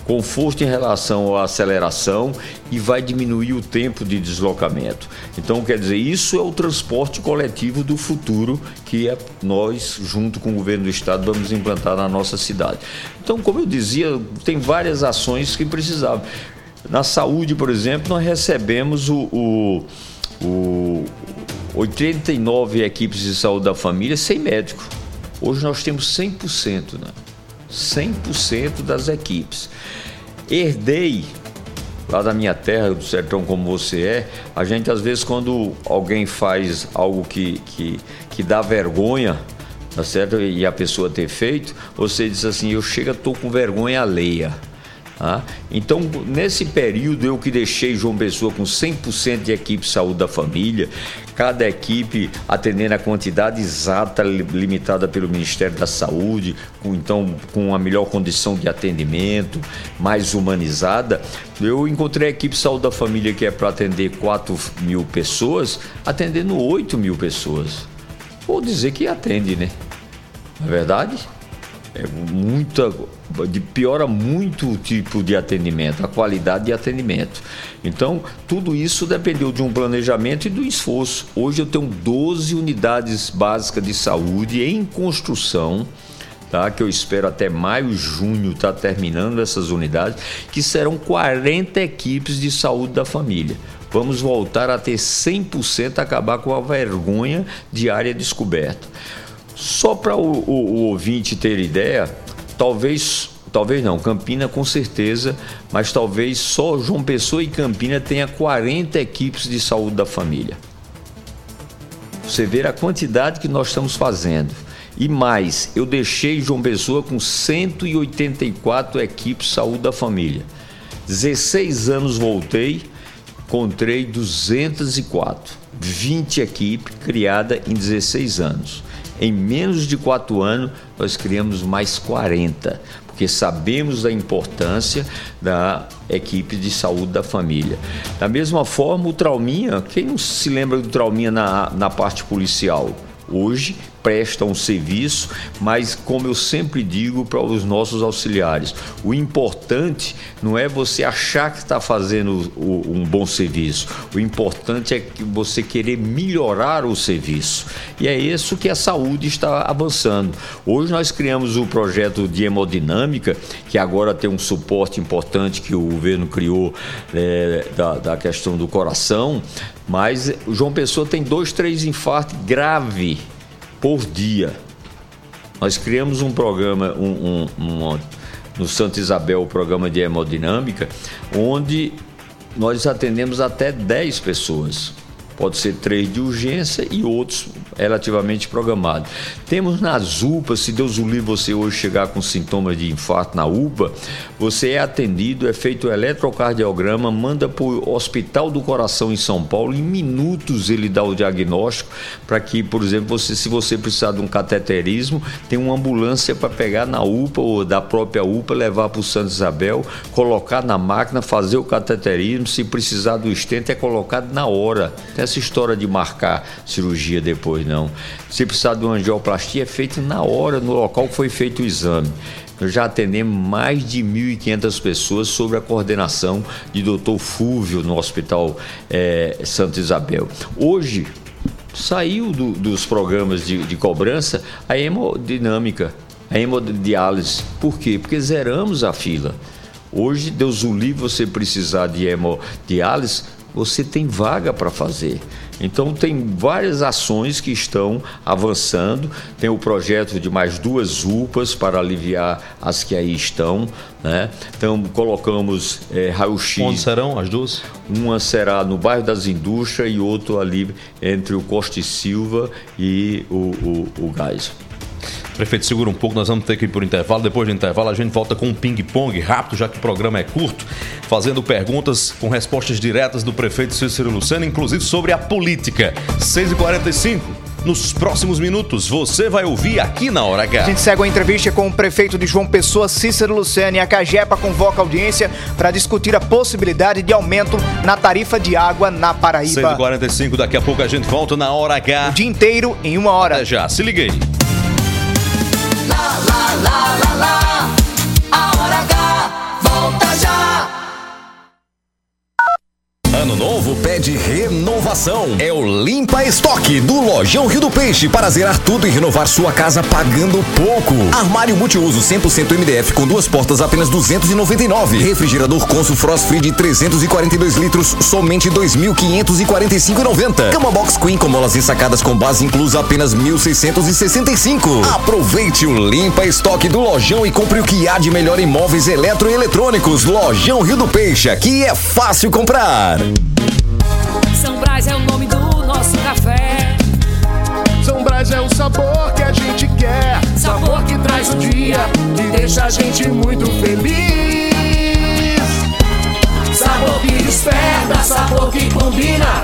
conforto em relação à aceleração e vai diminuir o tempo de deslocamento. Então, quer dizer, isso é o transporte coletivo do futuro que é nós, junto com o governo do estado, vamos implantar na nossa cidade. Então, como eu dizia, tem várias ações que precisavam. Na saúde, por exemplo, nós recebemos o, o, o 89 equipes de saúde da família sem médico. Hoje nós temos 100%, né? 100% das equipes. Herdei, lá da minha terra, do sertão como você é, a gente às vezes quando alguém faz algo que, que, que dá vergonha, tá certo? E a pessoa ter feito, você diz assim, eu chego, estou com vergonha alheia. Tá? Então, nesse período, eu que deixei João Pessoa com 100% de equipe de saúde da família, cada equipe atendendo a quantidade exata limitada pelo Ministério da Saúde, com, então com a melhor condição de atendimento, mais humanizada. Eu encontrei a equipe de saúde da família que é para atender 4 mil pessoas, atendendo 8 mil pessoas. Vou dizer que atende, né? Não é verdade? É muita de, piora muito o tipo de atendimento, a qualidade de atendimento. Então, tudo isso dependeu de um planejamento e do esforço. Hoje eu tenho 12 unidades básicas de saúde em construção. Tá, que eu espero até maio, junho tá terminando essas unidades, que serão 40 equipes de saúde da família. Vamos voltar a ter 100% acabar com a vergonha de área descoberta. Só para o, o, o ouvinte ter ideia, talvez talvez não, Campina com certeza, mas talvez só João Pessoa e Campina tenha 40 equipes de saúde da família. Você vê a quantidade que nós estamos fazendo. E mais, eu deixei João Pessoa com 184 equipes de saúde da família. 16 anos voltei, encontrei 204. 20 equipes criada em 16 anos. Em menos de quatro anos, nós criamos mais 40, porque sabemos da importância da equipe de saúde da família. Da mesma forma, o Trauminha, quem não se lembra do Trauminha na, na parte policial? Hoje presta um serviço, mas como eu sempre digo para os nossos auxiliares, o importante não é você achar que está fazendo um bom serviço, o importante é que você querer melhorar o serviço. E é isso que a saúde está avançando. Hoje nós criamos o projeto de hemodinâmica, que agora tem um suporte importante que o governo criou é, da, da questão do coração, mas o João Pessoa tem dois, três infartos graves por dia. Nós criamos um programa, um, um, um, no Santa Isabel, o programa de hemodinâmica, onde nós atendemos até 10 pessoas. Pode ser três de urgência e outros relativamente programados. Temos nas UPAs, se Deus o livre você hoje chegar com sintomas de infarto na UPA, você é atendido, é feito o eletrocardiograma, manda para o Hospital do Coração em São Paulo, em minutos ele dá o diagnóstico para que, por exemplo, você, se você precisar de um cateterismo, tem uma ambulância para pegar na UPA ou da própria UPA, levar para o Santa Isabel, colocar na máquina, fazer o cateterismo, se precisar do estente é colocado na hora. Essa história de marcar cirurgia depois, não. Se precisar de uma angioplastia, é feito na hora, no local que foi feito o exame. Nós já atendemos mais de 1.500 pessoas sob a coordenação de Dr. Fúvio no Hospital é, Santa Isabel. Hoje, saiu do, dos programas de, de cobrança a hemodinâmica, a hemodiálise. Por quê? Porque zeramos a fila. Hoje, Deus o livre, você precisar de hemodiálise, você tem vaga para fazer. Então tem várias ações que estão avançando. Tem o projeto de mais duas UPAs para aliviar as que aí estão. Né? Então colocamos é, raio-x. Onde serão as duas? Uma será no bairro das Indústrias e outro ali entre o Costa e Silva e o, o, o Gás. Prefeito, segura um pouco, nós vamos ter que ir por intervalo. Depois do intervalo, a gente volta com um ping-pong rápido, já que o programa é curto, fazendo perguntas com respostas diretas do prefeito Cícero Lucena, inclusive sobre a política. 6h45. Nos próximos minutos, você vai ouvir aqui na Hora H. A gente segue a entrevista com o prefeito de João Pessoa, Cícero Lucena, e a Cagepa convoca a audiência para discutir a possibilidade de aumento na tarifa de água na Paraíba. 6h45, daqui a pouco a gente volta na Hora H. O dia inteiro em uma hora. Até já, se liguei. Lá, lá, lá, lá, a hora H Ano novo pede renovação. É o Limpa Estoque do Lojão Rio do Peixe para zerar tudo e renovar sua casa pagando pouco. Armário multiuso 100% MDF com duas portas apenas 299. Refrigerador Consul Frost Free de 342 litros somente 2.545,90. Cama Box Queen com molas ensacadas com base inclusa apenas 1.665. Aproveite o Limpa Estoque do Lojão e compre o que há de melhor em móveis eletroeletrônicos. Lojão Rio do Peixe, aqui é fácil comprar. São Brás é o nome do nosso café. São Brás é o sabor que a gente quer. Sabor que traz o dia e deixa a gente muito feliz. Sabor que desperta, sabor que combina,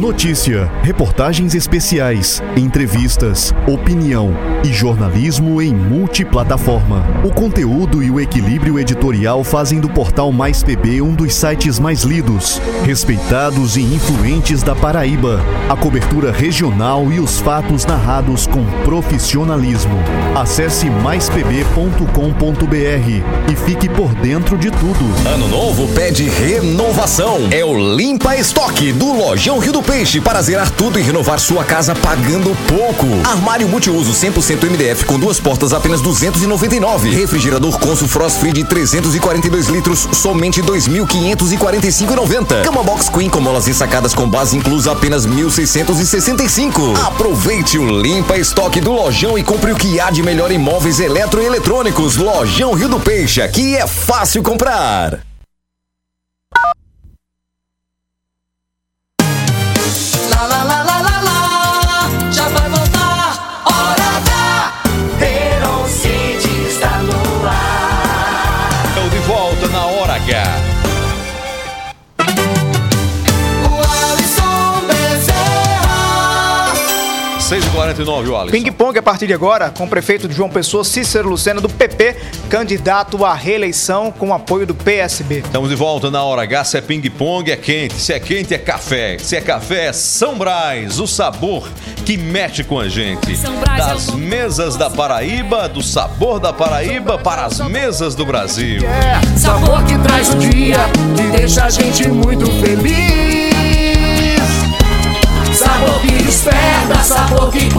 Notícia, reportagens especiais, entrevistas, opinião e jornalismo em multiplataforma. O conteúdo e o equilíbrio editorial fazem do portal Mais PB um dos sites mais lidos, respeitados e influentes da Paraíba. A cobertura regional e os fatos narrados com profissionalismo. Acesse maispb.com.br e fique por dentro de tudo. Ano novo pede renovação. É o Limpa Estoque do Lojão Rio do Peixe para zerar tudo e renovar sua casa pagando pouco. Armário multiuso 100% MDF com duas portas apenas 299. Refrigerador Consul Frost Free de 342 litros somente 2.545,90. Cama Box Queen com molas ensacadas com base inclusa apenas 1.665. Aproveite o limpa estoque do Lojão e compre o que há de melhor em móveis eletroeletrônicos. Lojão Rio do Peixe, aqui é fácil comprar. Lá, lá, 6h49, o Alisson. Ping-pong a partir de agora com o prefeito de João Pessoa, Cícero Lucena, do PP, candidato à reeleição com apoio do PSB. Estamos de volta na hora H. Se é ping-pong, é quente. Se é quente, é café. Se é café, é São Brás. O sabor que mexe com a gente. É Das mesas da Paraíba, do sabor da Paraíba para as mesas do Brasil. Sabor que traz o dia e deixa a gente muito feliz.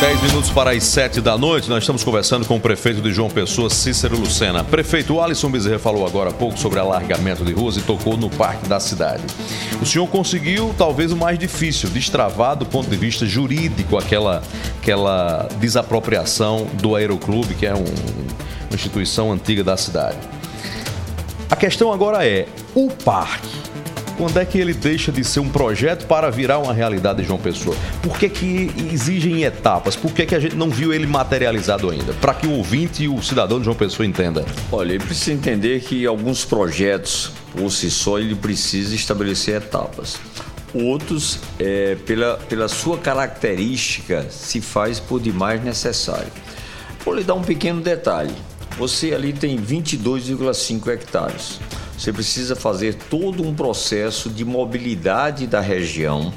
Hora H. 10 minutos para as 7 da noite, nós estamos conversando com o prefeito de João Pessoa, Cícero Lucena. Prefeito, Alisson Bezerra falou agora há pouco sobre alargamento de ruas e tocou no parque da cidade. O senhor conseguiu, talvez, o mais difícil, destravar do ponto de vista jurídico aquela, aquela desapropriação do Aeroclube, que é um- uma instituição antiga da cidade. A questão agora é, o parque, quando é que ele deixa de ser um projeto para virar uma realidade de João Pessoa? Por que, que exigem etapas? Por que, que a gente não viu ele materializado ainda? Para que o ouvinte e o cidadão de João Pessoa entenda. Olha, ele precisa entender que alguns projetos, por si só, ele precisa estabelecer etapas. Outros, é, pela, pela sua característica, se faz por demais necessário. Vou lhe dar um pequeno detalhe. Você ali tem 22,5 hectares. Você precisa fazer todo um processo de mobilidade da região.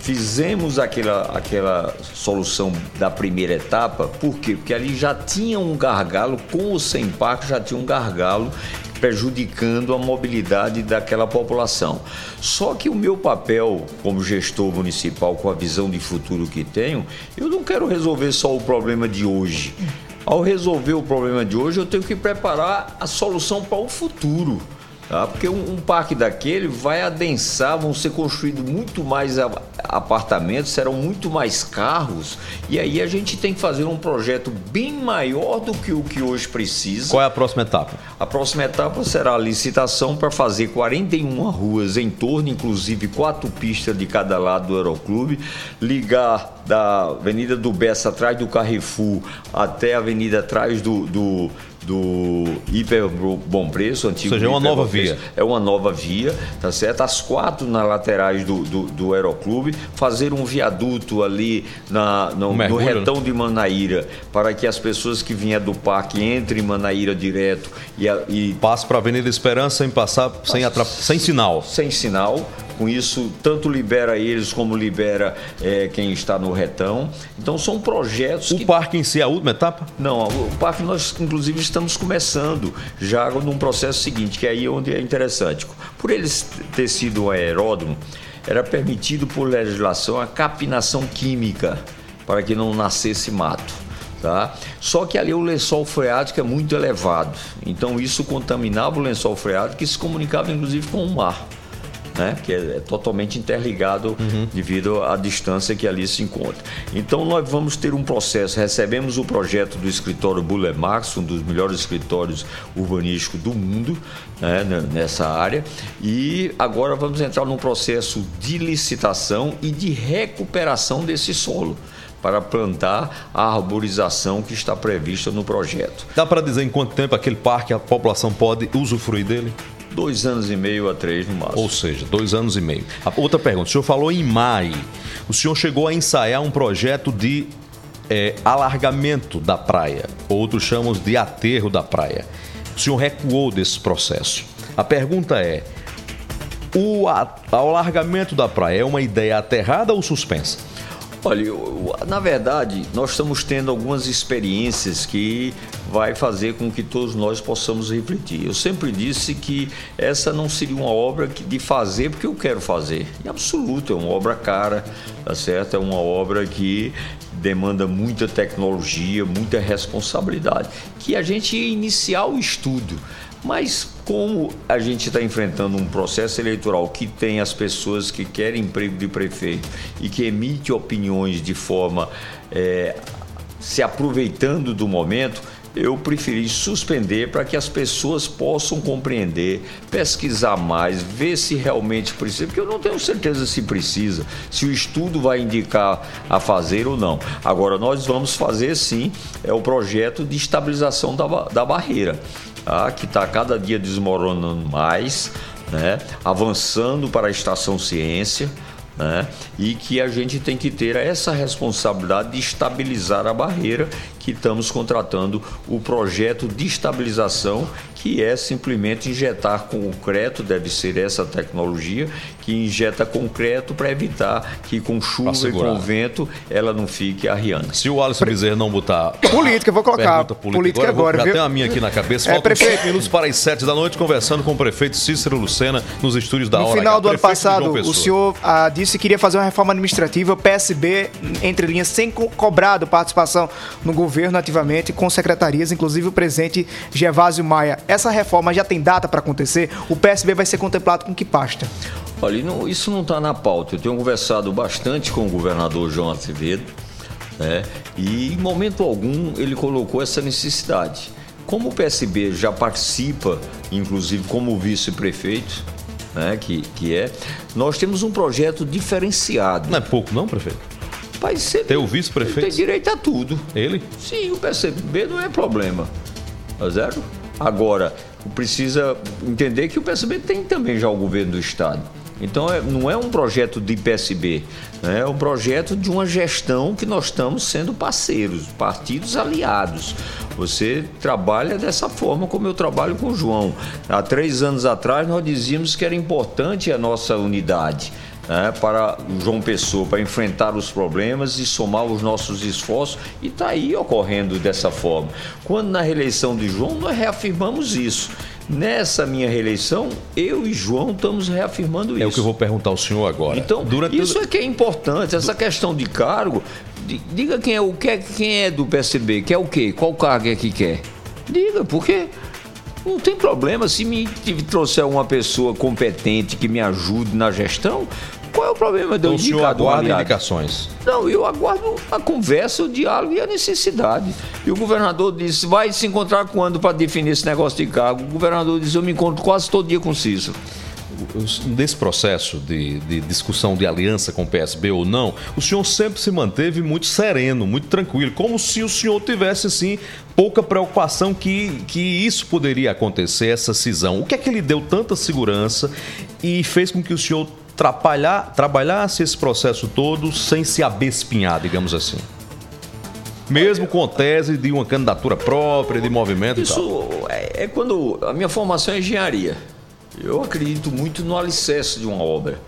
Fizemos aquela, aquela solução da primeira etapa, por quê? Porque ali já tinha um gargalo, com o sem parque já tinha um gargalo prejudicando a mobilidade daquela população. Só que o meu papel como gestor municipal, com a visão de futuro que tenho, eu não quero resolver só o problema de hoje. Ao resolver o problema de hoje, eu tenho que preparar a solução para o futuro. Tá? Porque um, um, parque daquele vai adensar, vão ser construídos muito mais apartamentos, serão muito mais carros, e aí a gente tem que fazer um projeto bem maior do que o que hoje precisa. Qual é a próxima etapa? A próxima etapa será a licitação para fazer 41 ruas em torno, inclusive quatro pistas de cada lado do Aeroclube, ligar da Avenida do Bessa atrás do Carrefour até a Avenida atrás do, do do Hiper Bom Preço, antigo. Ou seja, é uma nova via. É uma nova via, tá certo? As quatro nas laterais do, do, do Aeroclube, fazer um viaduto ali na, no, um no retão né? de Manaíra, para que as pessoas que vinham do parque entrem em Manaíra direto e. e... Passe para a Avenida Esperança sem passar, sem, atrap... sem sinal. Sem sinal com isso, tanto libera eles como libera é, quem está no retão. Então, são projetos. O que... parque em si é a última etapa? Não, o parque nós, inclusive, estamos começando já num processo seguinte, que é aí onde é interessante. Por eles ter sido um aeródromo, era permitido por legislação a capinação química para que não nascesse mato. Tá? Só que ali o lençol freático é muito elevado, então isso contaminava o lençol freático e se comunicava inclusive com o mar né? que é, é totalmente interligado uhum. devido à distância que ali se encontra. Então nós vamos ter um processo, recebemos o projeto do escritório Buller Max, um dos melhores escritórios urbanísticos do mundo né? nessa área, e agora vamos entrar num processo de licitação e de recuperação desse solo para plantar a arborização que está prevista no projeto. Dá para dizer em quanto tempo aquele parque a população pode usufruir dele? Dois anos e meio a três no máximo. Ou seja, dois anos e meio. outra pergunta: o senhor falou em MAI. O senhor chegou a ensaiar um projeto de é, alargamento da praia, outros chamam de aterro da praia. O senhor recuou desse processo. A pergunta é: o alargamento da praia é uma ideia aterrada ou suspensa? Olha, na verdade, nós estamos tendo algumas experiências que vai fazer com que todos nós possamos refletir. Eu sempre disse que essa não seria uma obra de fazer porque eu quero fazer. Em absoluto, é uma obra cara, tá certo? É uma obra que demanda muita tecnologia, muita responsabilidade. Que a gente ia iniciar o estudo. Mas como a gente está enfrentando um processo eleitoral que tem as pessoas que querem emprego de prefeito e que emite opiniões de forma é, se aproveitando do momento, eu preferi suspender para que as pessoas possam compreender, pesquisar mais, ver se realmente precisa, porque eu não tenho certeza se precisa, se o estudo vai indicar a fazer ou não. Agora, nós vamos fazer sim é o projeto de estabilização da, da barreira tá? que está cada dia desmoronando mais, né? avançando para a estação ciência. Né? E que a gente tem que ter essa responsabilidade de estabilizar a barreira que estamos contratando o projeto de estabilização que é simplesmente injetar concreto, deve ser essa tecnologia, que injeta concreto para evitar que com chuva e com vento ela não fique arriando. Se o Alisson Bezerra não botar. Política, vou colocar. Política, política agora, agora já tem a minha aqui na cabeça. É, prefeito. minutos para as sete da noite, conversando com o prefeito Cícero Lucena nos estúdios da no Hora. No final do ano passado, o senhor ah, disse que queria fazer uma reforma administrativa, PSB, entre linhas, sem co cobrado participação no governo ativamente, com secretarias, inclusive o presidente Gervásio Maia. Essa reforma já tem data para acontecer? O PSB vai ser contemplado com que pasta? Olha, não, isso não está na pauta. Eu tenho conversado bastante com o governador João Acevedo, né? e em momento algum ele colocou essa necessidade. Como o PSB já participa, inclusive como vice-prefeito, né, que, que é, nós temos um projeto diferenciado. Não é pouco, não, prefeito? Vai ser. Ter o vice-prefeito? Tem direito a tudo. Ele? Sim, o PSB não é problema. Tá zero? Agora, precisa entender que o PSB tem também já o governo do Estado. Então é, não é um projeto de PSB, né? é um projeto de uma gestão que nós estamos sendo parceiros, partidos aliados. Você trabalha dessa forma como eu trabalho com o João. Há três anos atrás nós dizíamos que era importante a nossa unidade. Né, para João Pessoa, para enfrentar os problemas e somar os nossos esforços, e está aí ocorrendo dessa forma. Quando na reeleição de João, nós reafirmamos isso. Nessa minha reeleição, eu e João estamos reafirmando isso. É o que eu vou perguntar ao senhor agora. Então, Durante isso é que é importante, essa questão de cargo. Diga quem é o que quem é do PSB, quer o quê? Qual cargo é que quer? Diga, porque não tem problema se me trouxer uma pessoa competente que me ajude na gestão. Qual é o problema de eu então, indicar o senhor aguarda indicações? Não, eu aguardo a conversa, o diálogo e a necessidade. E o governador disse, vai se encontrar quando para definir esse negócio de cargo? O governador disse, eu me encontro quase todo dia com o Cícero desse processo de, de, discussão de aliança com o PSB ou não, o senhor sempre se manteve muito sereno, muito tranquilo, como se o senhor tivesse assim pouca preocupação que, que isso poderia acontecer, essa cisão. O que é que lhe deu tanta segurança e fez com que o senhor trabalhar, trabalhasse esse processo todo sem se abespinhar, digamos assim? Mesmo com tese de uma candidatura própria, de movimento Isso e tal. É, é quando. A minha formação é engenharia. Eu acredito muito no alicerce de uma obra.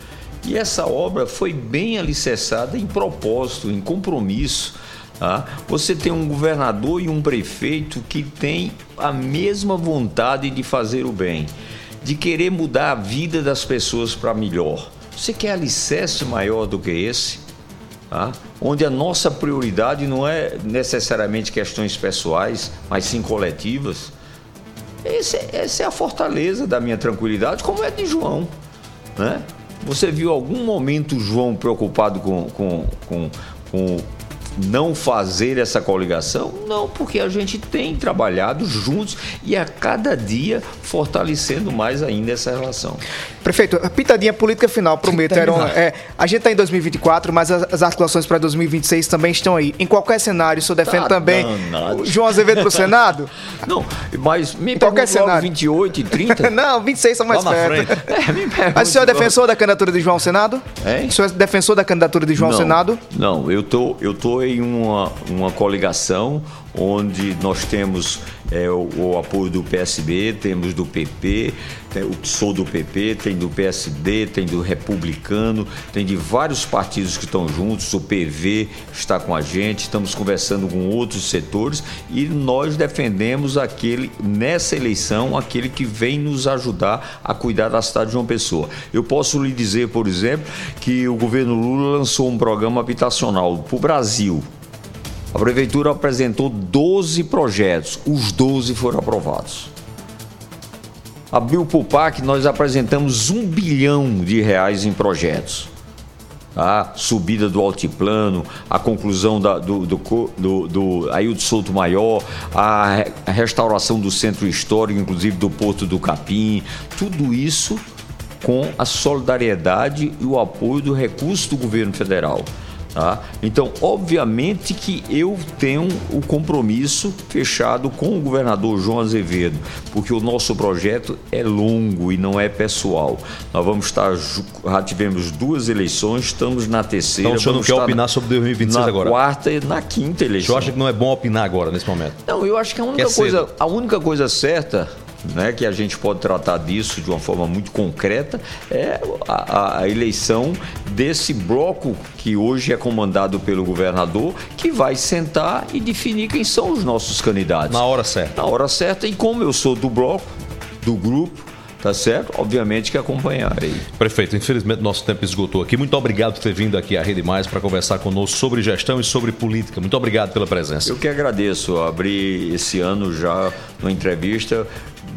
E essa obra foi bem alicerçada em propósito, em compromisso. Tá? Você tem um governador e um prefeito que tem a mesma vontade de fazer o bem, de querer mudar a vida das pessoas para melhor. Você quer alicerce maior do que esse? Tá? Onde a nossa prioridade não é necessariamente questões pessoais, mas sim coletivas. Esse, essa é a fortaleza da minha tranquilidade, como é de João. Né? Você viu algum momento João preocupado com, com, com, com não fazer essa coligação? Não, porque a gente tem trabalhado juntos e a cada dia fortalecendo mais ainda essa relação. Prefeito, a pitadinha política final, prometo, Heron, é, a gente está em 2024, mas as, as articulações para 2026 também estão aí. Em qualquer cenário, o senhor defende tá também danado. João Azevedo para o Senado? Não, mas me em qualquer cenário. 28 e 30? não, 26 são mais perto. É, mas o senhor é defensor da candidatura de João ao Senado? É? O senhor é defensor da candidatura de João não, ao Senado? Não, eu tô, eu tô em uma, uma coligação onde nós temos é, o, o, apoio do PSB, temos do PP, sou do PP, tem do PSD, tem do Republicano, tem de vários partidos que estão juntos, o PV está com a gente, estamos conversando com outros setores e nós defendemos aquele, nessa eleição, aquele que vem nos ajudar a cuidar da cidade de João Pessoa. Eu posso lhe dizer, por exemplo, que o governo Lula lançou um programa habitacional para o Brasil, a prefeitura apresentou 12 projetos, os 12 foram aprovados. A Bilpupac nós apresentamos um bilhão de reais em projetos. A subida do altiplano, a conclusão da, do, do, do, do Ailton Souto Maior, a, a restauração do centro histórico, inclusive do Porto do Capim, tudo isso com a solidariedade e o apoio do recurso do governo federal. Tá? Então, obviamente que eu tenho o compromisso fechado com o governador João Azevedo, porque o nosso projeto é longo e não é pessoal. Nós vamos estar, já tivemos duas eleições, estamos na terceira. Então, o senhor não quer opinar sobre 2026 na agora? Na quarta e na quinta eleição. O senhor acha que não é bom opinar agora, nesse momento? Não, eu acho que a única, coisa, a única coisa certa né, que a gente pode tratar disso de uma forma muito concreta, é a, a, eleição desse bloco que hoje é comandado pelo governador, que vai sentar e definir quem são os nossos candidatos. Na hora certa. Na hora certa, e como eu sou do bloco, do grupo, tá certo? Obviamente que acompanharei. Prefeito, infelizmente nosso tempo esgotou aqui. Muito obrigado por ter vindo aqui à Rede Mais para conversar conosco sobre gestão e sobre política. Muito obrigado pela presença. Eu que agradeço. Abri esse ano já uma entrevista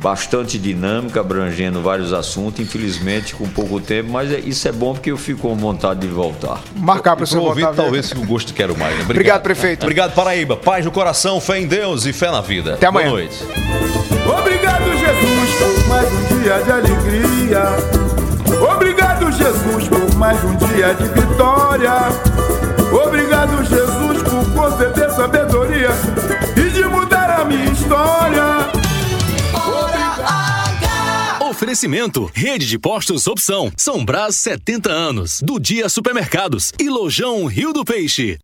bastante dinâmica, abrangendo vários assuntos, infelizmente com pouco tempo, mas é, isso é bom porque eu fico com vontade de voltar. Marcar para o seu ouvir, talvez o gosto quero mais. Né? Obrigado. Obrigado, prefeito. Obrigado, Paraíba. Paz no coração, fé em Deus e fé na vida. Até amanhã. Boa noite. Obrigado, Jesus, por mais um dia de alegria. Obrigado, Jesus, por mais um dia de vitória. Obrigado, Jesus, por conceder Oferecimento: Rede de Postos Opção, São Brás 70 anos, do Dia Supermercados. E Lojão Rio do Peixe.